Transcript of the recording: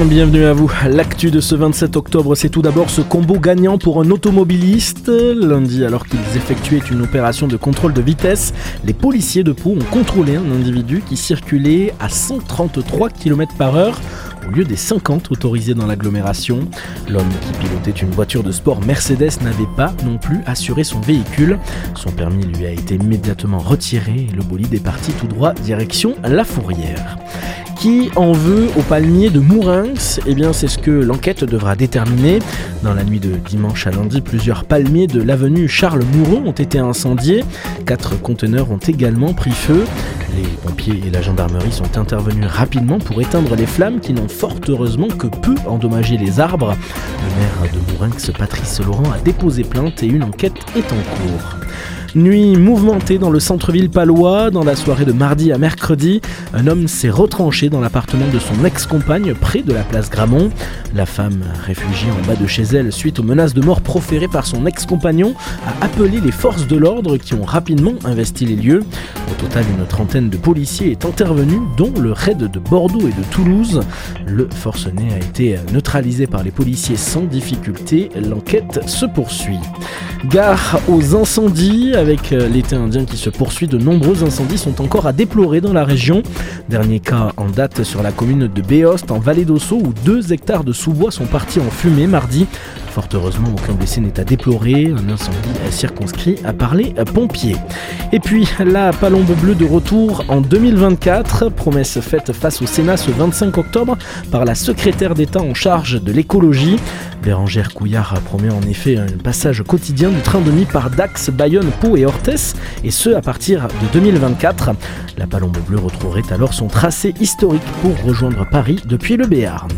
Bienvenue à vous. L'actu de ce 27 octobre, c'est tout d'abord ce combo gagnant pour un automobiliste. Lundi, alors qu'ils effectuaient une opération de contrôle de vitesse, les policiers de Pau ont contrôlé un individu qui circulait à 133 km par heure au lieu des 50 autorisés dans l'agglomération. L'homme qui pilotait une voiture de sport Mercedes n'avait pas non plus assuré son véhicule. Son permis lui a été immédiatement retiré et le bolide est parti tout droit direction La Fourrière. Qui en veut au palmier de Mourinx Eh bien, c'est ce que l'enquête devra déterminer. Dans la nuit de dimanche à lundi, plusieurs palmiers de l'avenue Charles Mouron ont été incendiés. Quatre conteneurs ont également pris feu. Les pompiers et la gendarmerie sont intervenus rapidement pour éteindre les flammes qui n'ont fort heureusement que peu endommagé les arbres. Le maire de Mourinx, Patrice Laurent, a déposé plainte et une enquête est en cours. Nuit mouvementée dans le centre-ville palois. Dans la soirée de mardi à mercredi, un homme s'est retranché dans l'appartement de son ex-compagne près de la place Gramont. La femme, réfugiée en bas de chez elle suite aux menaces de mort proférées par son ex-compagnon, a appelé les forces de l'ordre qui ont rapidement investi les lieux. Au total, une trentaine de policiers est intervenue, dont le raid de Bordeaux et de Toulouse. Le forcené a été neutralisé par les policiers sans difficulté. L'enquête se poursuit. Gare aux incendies, avec euh, l'été indien qui se poursuit, de nombreux incendies sont encore à déplorer dans la région. Dernier cas en date sur la commune de Béost, en vallée d'Ossau, où deux hectares de sous-bois sont partis en fumée mardi. Fort heureusement, aucun blessé n'est à déplorer. Un incendie circonscrit à parler pompiers. Et puis, la palombe bleue de retour en 2024. Promesse faite face au Sénat ce 25 octobre par la secrétaire d'État en charge de l'écologie. Bérangère Couillard promet en effet un passage quotidien du train de nuit par Dax, Bayonne, Pau et Orthès, et ce à partir de 2024. La palombe bleue retrouverait alors son tracé historique pour rejoindre Paris depuis le Béarn.